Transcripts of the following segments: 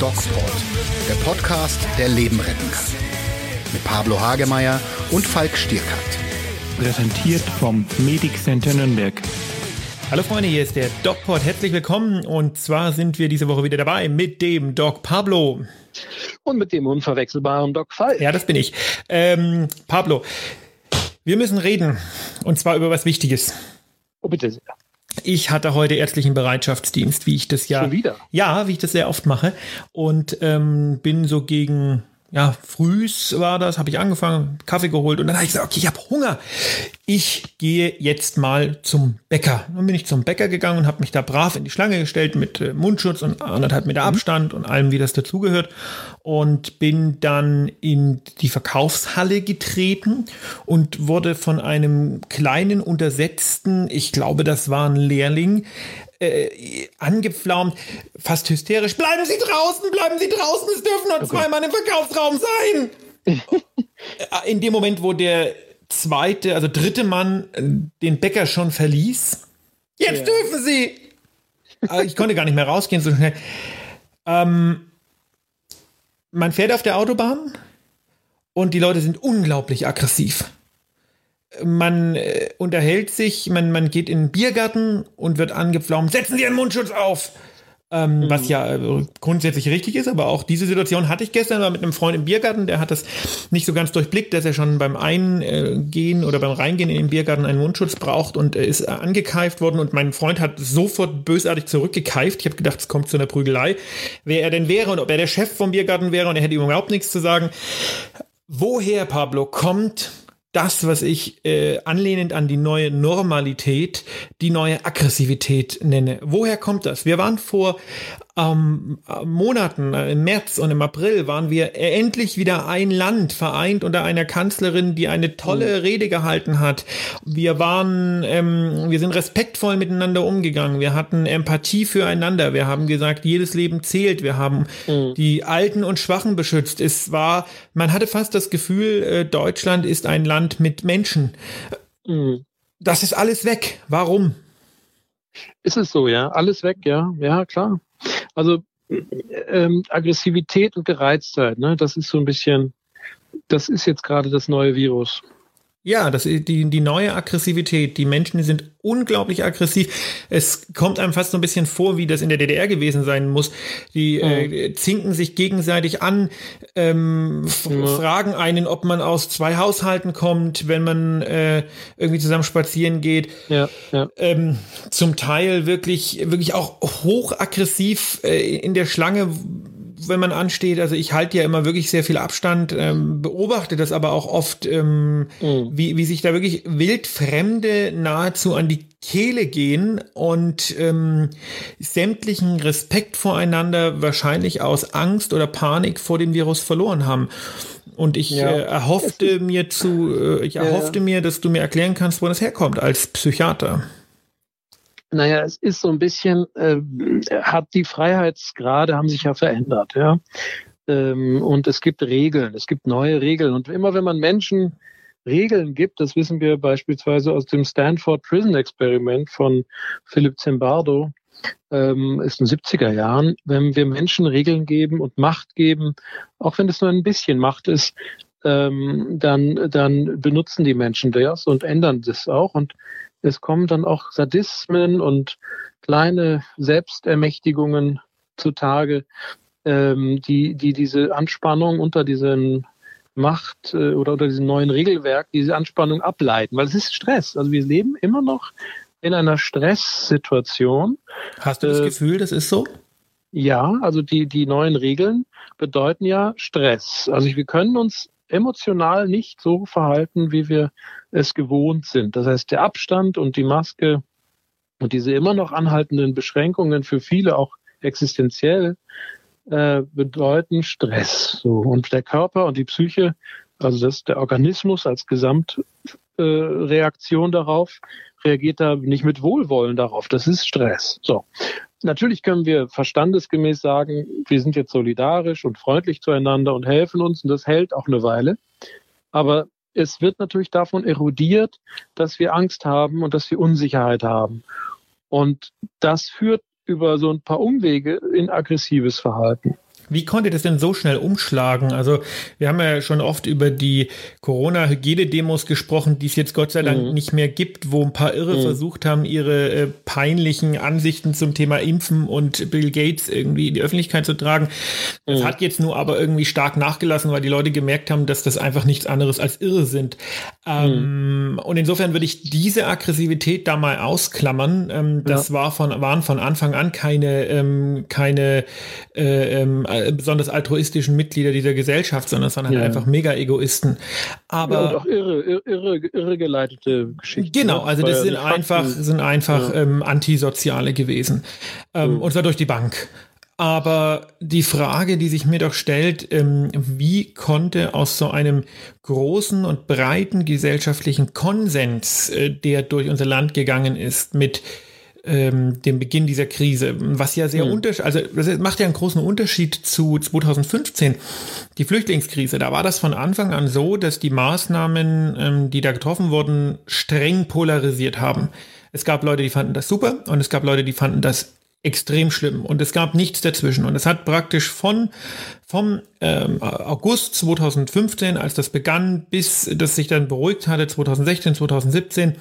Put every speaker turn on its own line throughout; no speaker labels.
DocPod, der Podcast, der Leben retten kann. Mit Pablo Hagemeier und Falk Stierkart.
Präsentiert vom Medic Center Nürnberg.
Hallo Freunde, hier ist der DocPod. Herzlich willkommen. Und zwar sind wir diese Woche wieder dabei mit dem Doc Pablo.
Und mit dem unverwechselbaren Doc Falk.
Ja, das bin ich. Ähm, Pablo, wir müssen reden. Und zwar über was Wichtiges.
Oh, bitte sehr.
Ich hatte heute ärztlichen Bereitschaftsdienst, wie ich das ja.
Schon wieder?
Ja, wie ich das sehr oft mache. Und ähm, bin so gegen ja, frühs war das, habe ich angefangen, Kaffee geholt und dann habe ich gesagt, okay, ich habe Hunger. Ich gehe jetzt mal zum Bäcker. Dann bin ich zum Bäcker gegangen und habe mich da brav in die Schlange gestellt mit äh, Mundschutz und anderthalb Meter Abstand und allem, wie das dazugehört. Und bin dann in die Verkaufshalle getreten und wurde von einem kleinen, untersetzten, ich glaube, das war ein Lehrling, äh, angepflaumt, fast hysterisch. Bleiben Sie draußen, bleiben Sie draußen, es dürfen nur okay. zwei Mann im Verkaufsraum sein. In dem Moment, wo der zweite, also dritte Mann äh, den Bäcker schon verließ, jetzt ja. dürfen Sie. ich konnte gar nicht mehr rausgehen so schnell. Ähm, man fährt auf der Autobahn und die Leute sind unglaublich aggressiv man äh, unterhält sich, man, man geht in den Biergarten und wird angepflaumt, setzen Sie einen Mundschutz auf. Ähm, mhm. Was ja äh, grundsätzlich richtig ist, aber auch diese Situation hatte ich gestern war mit einem Freund im Biergarten, der hat das nicht so ganz durchblickt, dass er schon beim Eingehen oder beim Reingehen in den Biergarten einen Mundschutz braucht und er ist angekeift worden und mein Freund hat sofort bösartig zurückgekeift. Ich habe gedacht, es kommt zu einer Prügelei. Wer er denn wäre und ob er der Chef vom Biergarten wäre und er hätte ihm überhaupt nichts zu sagen. Woher, Pablo, kommt das, was ich äh, anlehnend an die neue Normalität, die neue Aggressivität nenne. Woher kommt das? Wir waren vor ähm, Monaten, äh, im März und im April, waren wir endlich wieder ein Land vereint unter einer Kanzlerin, die eine tolle mhm. Rede gehalten hat. Wir waren, ähm, wir sind respektvoll miteinander umgegangen. Wir hatten Empathie füreinander. Wir haben gesagt, jedes Leben zählt. Wir haben mhm. die Alten und Schwachen beschützt. Es war, man hatte fast das Gefühl, äh, Deutschland ist ein Land mit Menschen. Mhm. Das ist alles weg. Warum?
Ist es so, ja? Alles weg, ja? Ja, klar. Also ähm, Aggressivität und Gereiztheit, ne, das ist so ein bisschen, das ist jetzt gerade das neue Virus.
Ja, das die, die neue Aggressivität. Die Menschen sind unglaublich aggressiv. Es kommt einem fast so ein bisschen vor, wie das in der DDR gewesen sein muss. Die äh, mhm. äh, zinken sich gegenseitig an, ähm, ja. fragen einen, ob man aus zwei Haushalten kommt, wenn man äh, irgendwie zusammen spazieren geht. Ja, ja. Ähm, zum Teil wirklich, wirklich auch hochaggressiv äh, in der Schlange wenn man ansteht. Also ich halte ja immer wirklich sehr viel Abstand, ähm, beobachte das aber auch oft, ähm, mhm. wie, wie sich da wirklich Wildfremde nahezu an die Kehle gehen und ähm, sämtlichen Respekt voreinander wahrscheinlich aus Angst oder Panik vor dem Virus verloren haben. Und ich ja. äh, erhoffte mir zu, äh, ich erhoffte ja. mir, dass du mir erklären kannst, wo das herkommt als Psychiater.
Naja, es ist so ein bisschen, äh, hat die Freiheitsgrade haben sich ja verändert, ja. Ähm, und es gibt Regeln, es gibt neue Regeln. Und immer wenn man Menschen Regeln gibt, das wissen wir beispielsweise aus dem Stanford Prison Experiment von Philip Zimbardo, ähm, ist in den 70er Jahren, wenn wir Menschen Regeln geben und Macht geben, auch wenn es nur ein bisschen Macht ist, ähm, dann, dann benutzen die Menschen das und ändern das auch. Und es kommen dann auch Sadismen und kleine Selbstermächtigungen zutage, ähm, die, die diese Anspannung unter diesen Macht äh, oder unter diesem neuen Regelwerk diese Anspannung ableiten, weil es ist Stress. Also wir leben immer noch in einer Stresssituation.
Hast du das äh, Gefühl, das ist so?
Ja, also die, die neuen Regeln bedeuten ja Stress. Also wir können uns emotional nicht so verhalten, wie wir es gewohnt sind. Das heißt, der Abstand und die Maske und diese immer noch anhaltenden Beschränkungen für viele auch existenziell äh, bedeuten Stress. So. Und der Körper und die Psyche, also das der Organismus als Gesamtreaktion äh, darauf, reagiert da nicht mit Wohlwollen darauf. Das ist Stress. So. Natürlich können wir verstandesgemäß sagen, wir sind jetzt solidarisch und freundlich zueinander und helfen uns und das hält auch eine Weile. Aber es wird natürlich davon erodiert, dass wir Angst haben und dass wir Unsicherheit haben. Und das führt über so ein paar Umwege in aggressives Verhalten.
Wie konnte das denn so schnell umschlagen? Also wir haben ja schon oft über die Corona-Hygienedemos gesprochen, die es jetzt Gott sei Dank mhm. nicht mehr gibt, wo ein paar Irre mhm. versucht haben, ihre äh, peinlichen Ansichten zum Thema Impfen und Bill Gates irgendwie in die Öffentlichkeit zu tragen. Das mhm. hat jetzt nur aber irgendwie stark nachgelassen, weil die Leute gemerkt haben, dass das einfach nichts anderes als Irre sind. Ähm, mhm. und insofern würde ich diese Aggressivität da mal ausklammern. Ähm, das ja. war von, waren von Anfang an keine, ähm, keine äh, ähm, äh, besonders altruistischen Mitglieder dieser Gesellschaft, sondern es waren halt ja. einfach Mega-Egoisten. Aber ja,
und auch irre, irre, irre geleitete Geschichten.
Genau, ne? also das sind einfach, sind einfach ja. ähm, Antisoziale gewesen. Ähm, mhm. Und zwar durch die Bank. Aber die Frage, die sich mir doch stellt, ähm, wie konnte aus so einem großen und breiten gesellschaftlichen Konsens, äh, der durch unser Land gegangen ist, mit ähm, dem Beginn dieser Krise, was ja sehr mhm. unterschiedlich, also das macht ja einen großen Unterschied zu 2015, die Flüchtlingskrise. Da war das von Anfang an so, dass die Maßnahmen, ähm, die da getroffen wurden, streng polarisiert haben. Es gab Leute, die fanden das super und es gab Leute, die fanden das extrem schlimm und es gab nichts dazwischen und es hat praktisch von vom ähm, August 2015, als das begann, bis das sich dann beruhigt hatte, 2016, 2017,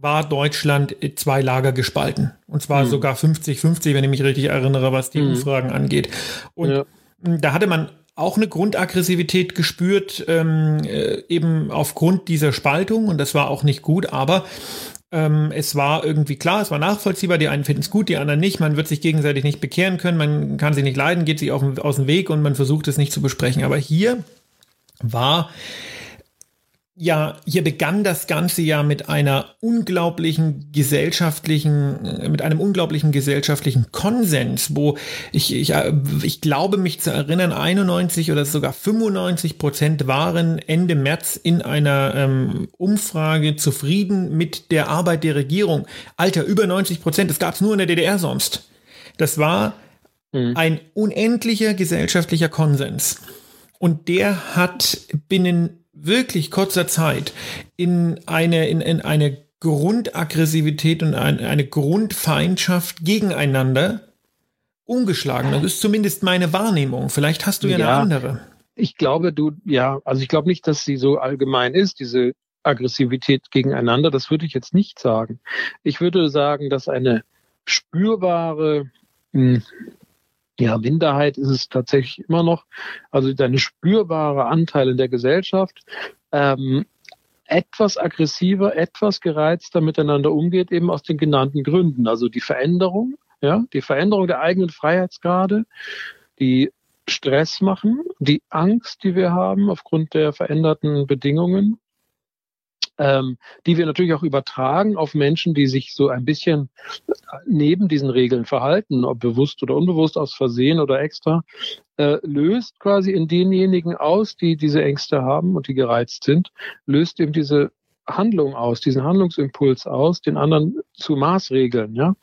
war Deutschland zwei Lager gespalten. Und zwar mhm. sogar 50-50, wenn ich mich richtig erinnere, was die mhm. Umfragen angeht. Und ja. da hatte man auch eine Grundaggressivität gespürt, ähm, äh, eben aufgrund dieser Spaltung. Und das war auch nicht gut, aber ähm, es war irgendwie klar, es war nachvollziehbar. Die einen finden es gut, die anderen nicht. Man wird sich gegenseitig nicht bekehren können, man kann sich nicht leiden, geht sich auf, aus dem Weg und man versucht es nicht zu besprechen. Aber hier war ja, hier begann das Ganze ja mit einer unglaublichen gesellschaftlichen, äh, mit einem unglaublichen gesellschaftlichen Konsens, wo ich, ich, äh, ich glaube mich zu erinnern, 91 oder sogar 95 Prozent waren Ende März in einer ähm, Umfrage zufrieden mit der Arbeit der Regierung. Alter, über 90 Prozent, das gab es nur in der DDR sonst. Das war mhm. ein unendlicher gesellschaftlicher Konsens. Und der hat binnen wirklich kurzer Zeit in eine, in, in eine Grundaggressivität und ein, eine Grundfeindschaft gegeneinander umgeschlagen. Das ist zumindest meine Wahrnehmung. Vielleicht hast du ja, ja eine andere.
Ich glaube, du, ja, also ich glaube nicht, dass sie so allgemein ist, diese Aggressivität gegeneinander. Das würde ich jetzt nicht sagen. Ich würde sagen, dass eine spürbare hm, ja, Minderheit ist es tatsächlich immer noch, also eine spürbare Anteil in der Gesellschaft, ähm, etwas aggressiver, etwas gereizter miteinander umgeht, eben aus den genannten Gründen. Also die Veränderung, ja, die Veränderung der eigenen Freiheitsgrade, die Stress machen, die Angst, die wir haben aufgrund der veränderten Bedingungen, ähm, die wir natürlich auch übertragen auf Menschen, die sich so ein bisschen neben diesen Regeln verhalten, ob bewusst oder unbewusst, aus Versehen oder extra, äh, löst quasi in denjenigen aus, die diese Ängste haben und die gereizt sind, löst eben diese Handlung aus, diesen Handlungsimpuls aus, den anderen zu maßregeln, ja.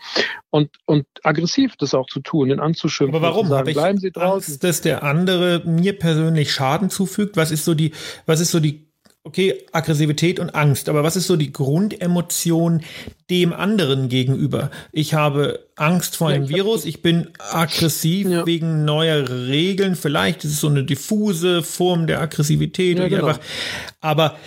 Und, und aggressiv das auch zu tun, den anzuschimpfen.
Aber warum? Sagen, bleiben Sie draußen. Angst, dass der andere mir persönlich Schaden zufügt? Was ist so die, was ist so die okay, Aggressivität und Angst, aber was ist so die Grundemotion dem anderen gegenüber? Ich habe Angst vor einem ja, Virus, ich bin aggressiv ja. wegen neuer Regeln, vielleicht ist es so eine diffuse Form der Aggressivität, ja, genau. einfach, aber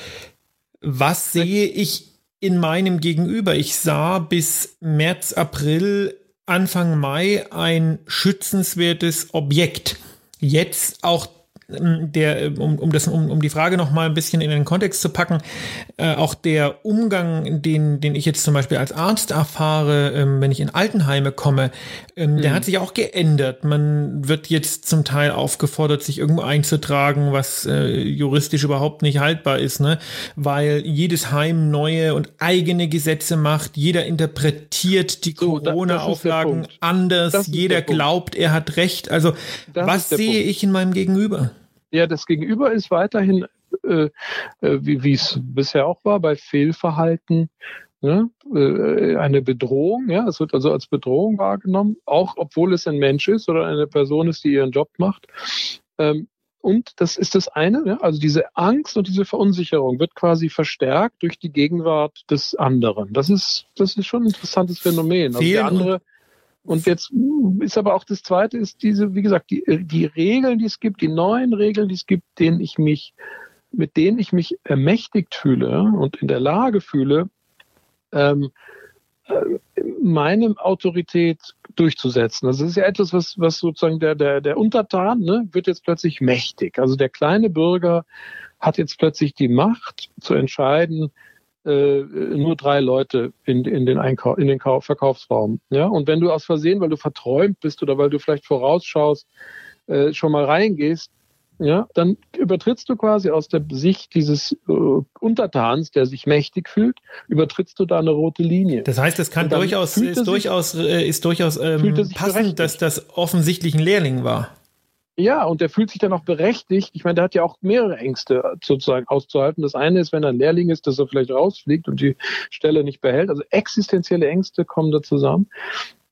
was sehe ich in meinem Gegenüber? Ich sah bis März, April, Anfang Mai ein schützenswertes Objekt. Jetzt auch der, um, um, das, um, um die Frage noch mal ein bisschen in den Kontext zu packen, äh, auch der Umgang, den, den ich jetzt zum Beispiel als Arzt erfahre, ähm, wenn ich in Altenheime komme, ähm, mhm. der hat sich auch geändert. Man wird jetzt zum Teil aufgefordert, sich irgendwo einzutragen, was äh, juristisch überhaupt nicht haltbar ist, ne? weil jedes Heim neue und eigene Gesetze macht, jeder interpretiert die so, Corona-Auflagen anders, jeder glaubt, er hat Recht. Also das was sehe Punkt. ich in meinem Gegenüber?
Ja, das Gegenüber ist weiterhin, äh, äh wie es bisher auch war, bei Fehlverhalten ne? äh, eine Bedrohung. Ja, es wird also als Bedrohung wahrgenommen, auch obwohl es ein Mensch ist oder eine Person ist, die ihren Job macht. Ähm, und das ist das eine, ja? also diese Angst und diese Verunsicherung wird quasi verstärkt durch die Gegenwart des anderen. Das ist, das ist schon ein interessantes Phänomen. Also
der andere
Und jetzt ist aber auch das Zweite, ist diese, wie gesagt, die, die Regeln, die es gibt, die neuen Regeln, die es gibt, denen ich mich, mit denen ich mich ermächtigt fühle und in der Lage fühle, ähm, äh, meine Autorität durchzusetzen. Also das ist ja etwas, was, was sozusagen der, der, der Untertan ne, wird jetzt plötzlich mächtig. Also der kleine Bürger hat jetzt plötzlich die Macht zu entscheiden, äh, nur drei Leute in, in den, Einkauf, in den Kauf, Verkaufsraum. Ja? Und wenn du aus Versehen, weil du verträumt bist oder weil du vielleicht vorausschaust, äh, schon mal reingehst, ja, dann übertrittst du quasi aus der Sicht dieses äh, Untertans, der sich mächtig fühlt, übertrittst du da eine rote Linie.
Das heißt, es kann durchaus, ist, durchaus, äh, ist durchaus ähm, passend, dass das offensichtlich ein Lehrling war.
Ja, und der fühlt sich dann auch berechtigt. Ich meine, der hat ja auch mehrere Ängste sozusagen auszuhalten. Das eine ist, wenn er ein Lehrling ist, dass er vielleicht rausfliegt und die Stelle nicht behält. Also existenzielle Ängste kommen da zusammen.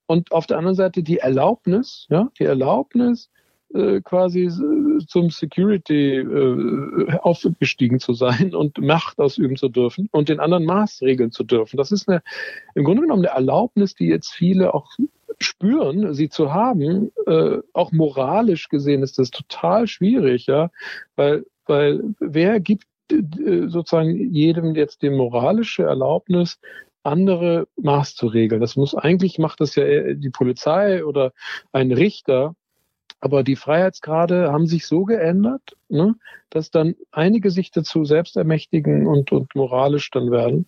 Und auf der anderen Seite die Erlaubnis, ja, die Erlaubnis, äh, quasi zum Security äh, aufgestiegen zu sein und Macht ausüben zu dürfen und den anderen maßregeln zu dürfen. Das ist eine, im Grunde genommen eine Erlaubnis, die jetzt viele auch spüren, sie zu haben, äh, auch moralisch gesehen ist das total schwierig, ja, weil, weil wer gibt äh, sozusagen jedem jetzt die moralische Erlaubnis, andere Maß zu regeln. Das muss eigentlich macht das ja die Polizei oder ein Richter. Aber die Freiheitsgrade haben sich so geändert, ne, dass dann einige sich dazu selbst ermächtigen und, und moralisch dann werden.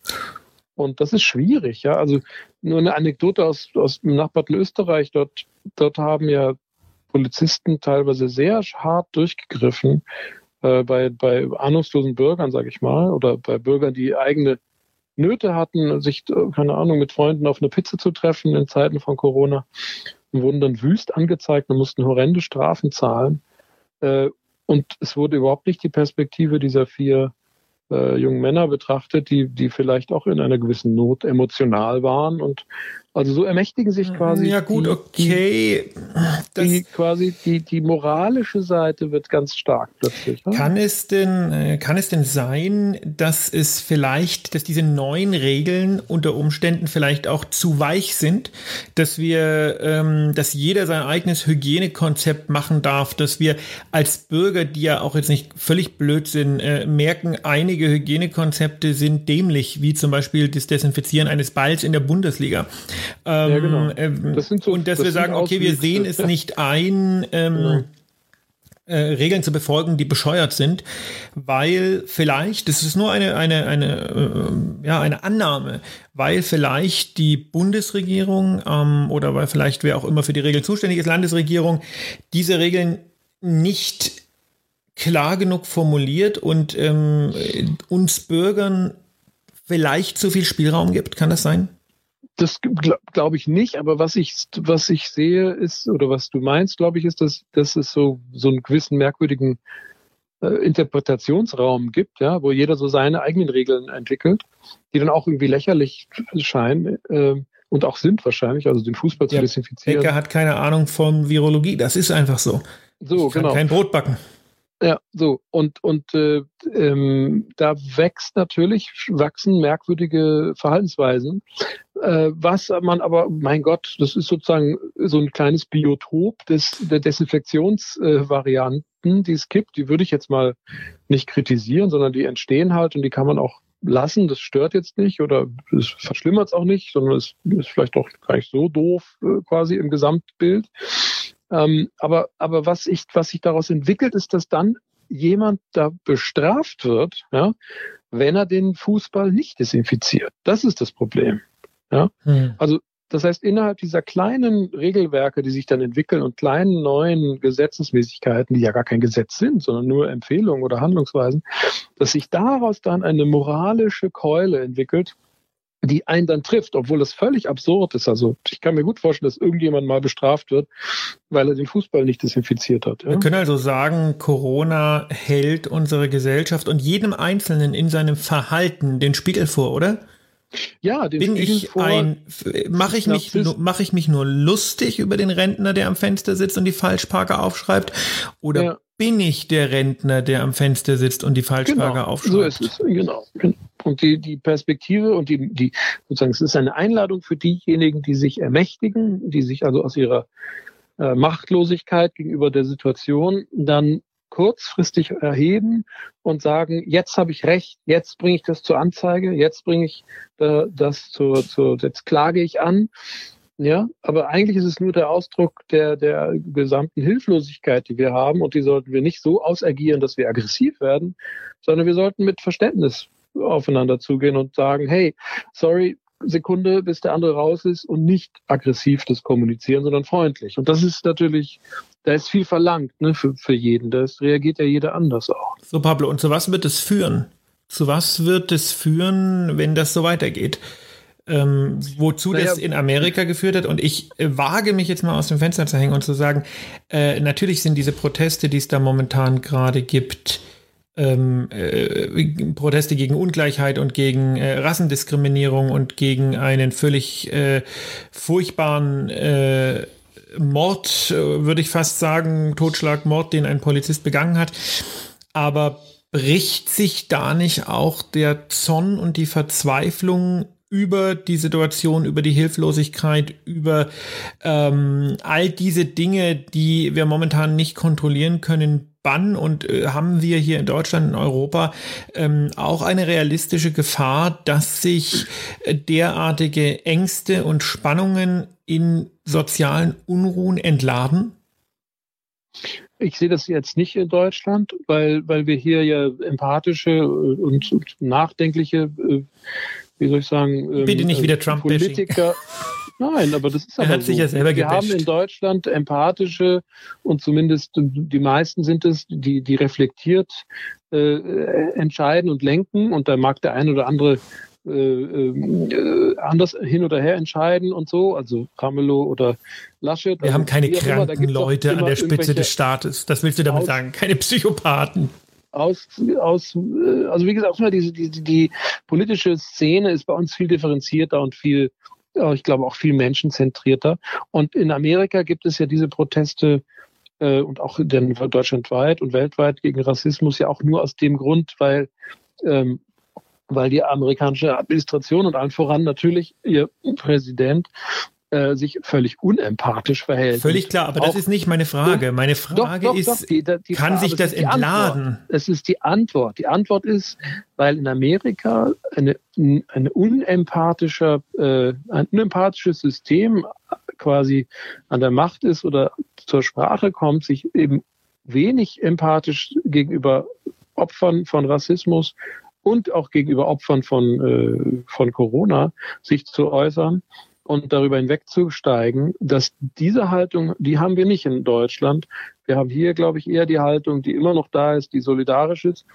Und das ist schwierig, ja. Also nur eine Anekdote aus, aus dem Nachbarten Österreich. Dort, dort haben ja Polizisten teilweise sehr hart durchgegriffen äh, bei, bei ahnungslosen Bürgern, sage ich mal, oder bei Bürgern, die eigene Nöte hatten, sich, äh, keine Ahnung, mit Freunden auf eine Pizza zu treffen in Zeiten von Corona und wurden dann wüst angezeigt und mussten horrende Strafen zahlen. Äh, und es wurde überhaupt nicht die Perspektive dieser vier äh, jungen Männer betrachtet, die, die vielleicht auch in einer gewissen Not emotional waren und also so ermächtigen sich quasi.
Ja gut, die, okay.
Die, die quasi die, die moralische Seite wird ganz stark plötzlich.
Ne? Kann es denn, äh, kann es denn sein, dass es vielleicht, dass diese neuen Regeln unter Umständen vielleicht auch zu weich sind, dass wir, ähm, dass jeder sein eigenes Hygienekonzept machen darf, dass wir als Bürger, die ja auch jetzt nicht völlig blöd sind, äh, merken, einige Hygienekonzepte sind dämlich, wie zum Beispiel das Desinfizieren eines Balls in der Bundesliga. Ähm, ja, genau. Ähm, so, und dass das wir sagen, okay, wir sehen es nicht ein, ähm, genau. äh, Regeln zu befolgen, die bescheuert sind, weil vielleicht, das ist nur eine, eine, eine, äh, ja, eine Annahme, weil vielleicht die Bundesregierung ähm, oder weil vielleicht wer auch immer für die Regeln zuständig ist, Landesregierung, diese Regeln nicht klar genug formuliert und ähm, uns Bürgern vielleicht zu viel Spielraum gibt. Kann das sein?
Das glaube glaub ich nicht, aber was ich, was ich sehe ist, oder was du meinst, glaube ich, ist, dass, dass es so, so einen gewissen merkwürdigen äh, Interpretationsraum gibt, ja, wo jeder so seine eigenen Regeln entwickelt, die dann auch irgendwie lächerlich scheinen äh, und auch sind wahrscheinlich, also den Fußball zu desinfizieren.
Becker hat keine Ahnung von Virologie, das ist einfach so.
So, ich kann genau.
Kein Brot backen.
Ja, so und und äh, ähm, da wächst natürlich wachsen merkwürdige Verhaltensweisen, äh, was man aber, mein Gott, das ist sozusagen so ein kleines Biotop des der Desinfektionsvarianten, äh, die es gibt. Die würde ich jetzt mal nicht kritisieren, sondern die entstehen halt und die kann man auch lassen. Das stört jetzt nicht oder es verschlimmert es auch nicht, sondern es ist vielleicht auch gar nicht so doof äh, quasi im Gesamtbild. Ähm, aber, aber was, ich, was sich daraus entwickelt, ist, dass dann jemand da bestraft wird, ja, wenn er den Fußball nicht desinfiziert. Das ist das Problem. Ja? Hm. Also das heißt, innerhalb dieser kleinen Regelwerke, die sich dann entwickeln und kleinen neuen Gesetzesmäßigkeiten, die ja gar kein Gesetz sind, sondern nur Empfehlungen oder Handlungsweisen, dass sich daraus dann eine moralische Keule entwickelt, die einen dann trifft, obwohl das völlig absurd ist. Also ich kann mir gut vorstellen, dass irgendjemand mal bestraft wird, weil er den Fußball nicht desinfiziert hat.
Ja? Wir können also sagen, Corona hält unsere Gesellschaft und jedem Einzelnen in seinem Verhalten den Spiegel vor, oder?
Ja,
den bin Spiegel ich vor, ein, mache ich mich, mache ich mich nur lustig über den Rentner, der am Fenster sitzt und die Falschparker aufschreibt, oder ja. Bin ich der Rentner, der am Fenster sitzt und die Falschparker
genau,
aufschreibt?
So ist es, genau. Und die, die Perspektive und die, die, sozusagen, es ist eine Einladung für diejenigen, die sich ermächtigen, die sich also aus ihrer äh, Machtlosigkeit gegenüber der Situation dann kurzfristig erheben und sagen, jetzt habe ich recht, jetzt bringe ich das zur Anzeige, jetzt bringe ich äh, das zur, zur, jetzt klage ich an. Ja, aber eigentlich ist es nur der Ausdruck der, der gesamten Hilflosigkeit, die wir haben und die sollten wir nicht so ausagieren, dass wir aggressiv werden, sondern wir sollten mit Verständnis aufeinander zugehen und sagen, hey, sorry, Sekunde, bis der andere raus ist und nicht aggressiv das kommunizieren, sondern freundlich. Und das ist natürlich, da ist viel verlangt ne, für, für jeden. Da reagiert ja jeder anders auch.
So, Pablo, und zu was wird es führen? Zu was wird es führen, wenn das so weitergeht? Ähm, wozu naja, das in Amerika geführt hat. Und ich äh, wage mich jetzt mal aus dem Fenster zu hängen und zu sagen, äh, natürlich sind diese Proteste, die es da momentan gerade gibt, ähm, äh, Proteste gegen Ungleichheit und gegen äh, Rassendiskriminierung und gegen einen völlig äh, furchtbaren äh, Mord, äh, würde ich fast sagen, Totschlagmord, den ein Polizist begangen hat. Aber bricht sich da nicht auch der Zorn und die Verzweiflung über die Situation, über die Hilflosigkeit, über ähm, all diese Dinge, die wir momentan nicht kontrollieren können, Bann und äh, haben wir hier in Deutschland, in Europa ähm, auch eine realistische Gefahr, dass sich äh, derartige Ängste und Spannungen in sozialen Unruhen entladen?
Ich sehe das jetzt nicht in Deutschland, weil, weil wir hier ja empathische und, und nachdenkliche, äh, wie soll ich sagen,
ähm, Bitte nicht wieder Trump
Politiker. Nein, aber das ist er aber
hat
so.
sich ja selber
Wir
gebasht.
haben in Deutschland empathische und zumindest die meisten sind es, die, die reflektiert äh, entscheiden und lenken. Und da mag der ein oder andere äh, äh, anders hin oder her entscheiden und so, also Ramelow oder Laschet.
Wir
also
haben keine kranken Leute an der Spitze des Staates. Das willst du damit sagen? Keine Psychopathen.
Aus, aus, äh, also wie gesagt, die, die, die politische Szene ist bei uns viel differenzierter und viel ich glaube auch viel menschenzentrierter. Und in Amerika gibt es ja diese Proteste äh, und auch denn deutschlandweit und weltweit gegen Rassismus ja auch nur aus dem Grund, weil ähm, weil die amerikanische Administration und allen voran natürlich ihr Präsident äh, sich völlig unempathisch verhält.
Völlig klar, aber das ist nicht meine Frage. Meine Frage doch, doch, ist, doch, die, die kann Frage, sich das entladen?
Es ist die Antwort. Die Antwort ist, weil in Amerika eine, eine unempathischer, äh, ein unempathisches System quasi an der Macht ist oder zur Sprache kommt, sich eben wenig empathisch gegenüber Opfern von Rassismus und auch gegenüber Opfern von, äh, von Corona sich zu äußern und darüber hinwegzusteigen, dass diese Haltung, die haben wir nicht in Deutschland. Wir haben hier, glaube ich, eher die Haltung, die immer noch da ist, die solidarisch ist.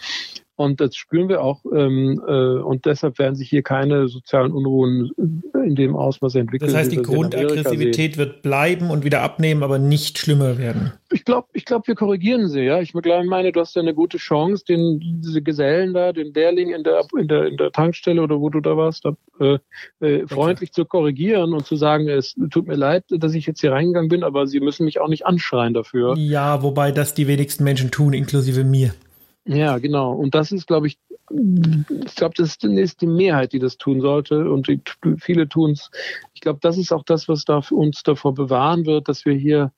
Und das spüren wir auch. Ähm, äh, und deshalb werden sich hier keine sozialen Unruhen in dem Ausmaß entwickeln.
Das heißt, die Grundaggressivität wird bleiben und wieder abnehmen, aber nicht schlimmer werden.
Ich glaube, ich glaube, wir korrigieren sie. Ja, ich meine, du hast ja eine gute Chance, den diese Gesellen da, den Lehrling in der in der in der Tankstelle oder wo du da warst, da, äh, äh, freundlich okay. zu korrigieren und zu sagen, es tut mir leid, dass ich jetzt hier reingegangen bin, aber sie müssen mich auch nicht anschreien dafür.
Ja, wobei das die wenigsten Menschen tun, inklusive mir.
Ja, genau. Und das ist, glaube ich, ich glaube, das ist die Mehrheit, die das tun sollte. Und die, viele tun es. Ich glaube, das ist auch das, was da uns davor bewahren wird, dass wir hier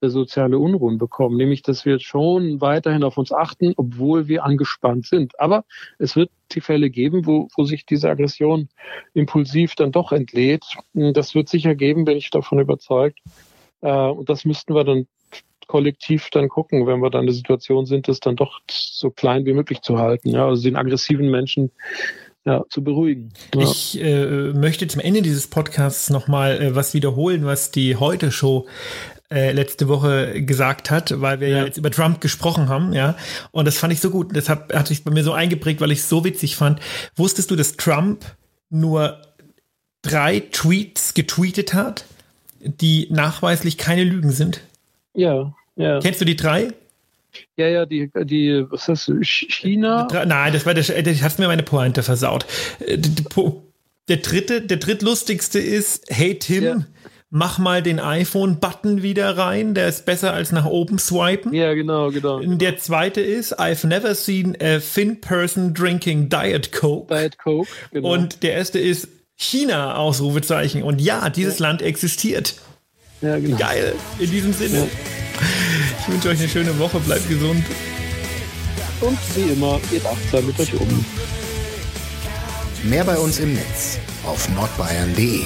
soziale Unruhen bekommen, nämlich dass wir schon weiterhin auf uns achten, obwohl wir angespannt sind. Aber es wird die Fälle geben, wo, wo sich diese Aggression impulsiv dann doch entlädt. Das wird sicher geben, bin ich davon überzeugt. Äh, und das müssten wir dann kollektiv dann gucken, wenn wir dann in der Situation sind, das dann doch so klein wie möglich zu halten. Ja, also den aggressiven Menschen ja, zu beruhigen. Ja.
Ich äh, möchte zum Ende dieses Podcasts nochmal äh, was wiederholen, was die Heute-Show äh, letzte Woche gesagt hat, weil wir ja. ja. jetzt über Trump gesprochen haben, ja. Und das fand ich so gut. Deshalb hat sich bei mir so eingeprägt, weil ich es so witzig fand. Wusstest du, dass Trump nur drei Tweets getweetet hat, die nachweislich keine Lügen sind?
Ja. Ja.
Kennst du die drei?
Ja, ja, die, die, was ist das, China?
Nein, das war der, das hast mir meine Pointe versaut. Äh, der dritte, der drittlustigste ist, hey Tim, ja. mach mal den iPhone-Button wieder rein, der ist besser als nach oben swipen.
Ja, genau, genau.
Der zweite ist, I've never seen a thin person drinking Diet Coke.
Diet Coke,
genau. Und der erste ist China, Ausrufezeichen. Und ja, dieses ja. Land existiert.
Ja, genau.
Geil. In diesem Sinne. Ja. Ich wünsche euch eine schöne Woche, bleibt gesund.
Und wie immer, geht achtsam mit euch um.
Mehr bei uns im Netz auf nordbayern.de.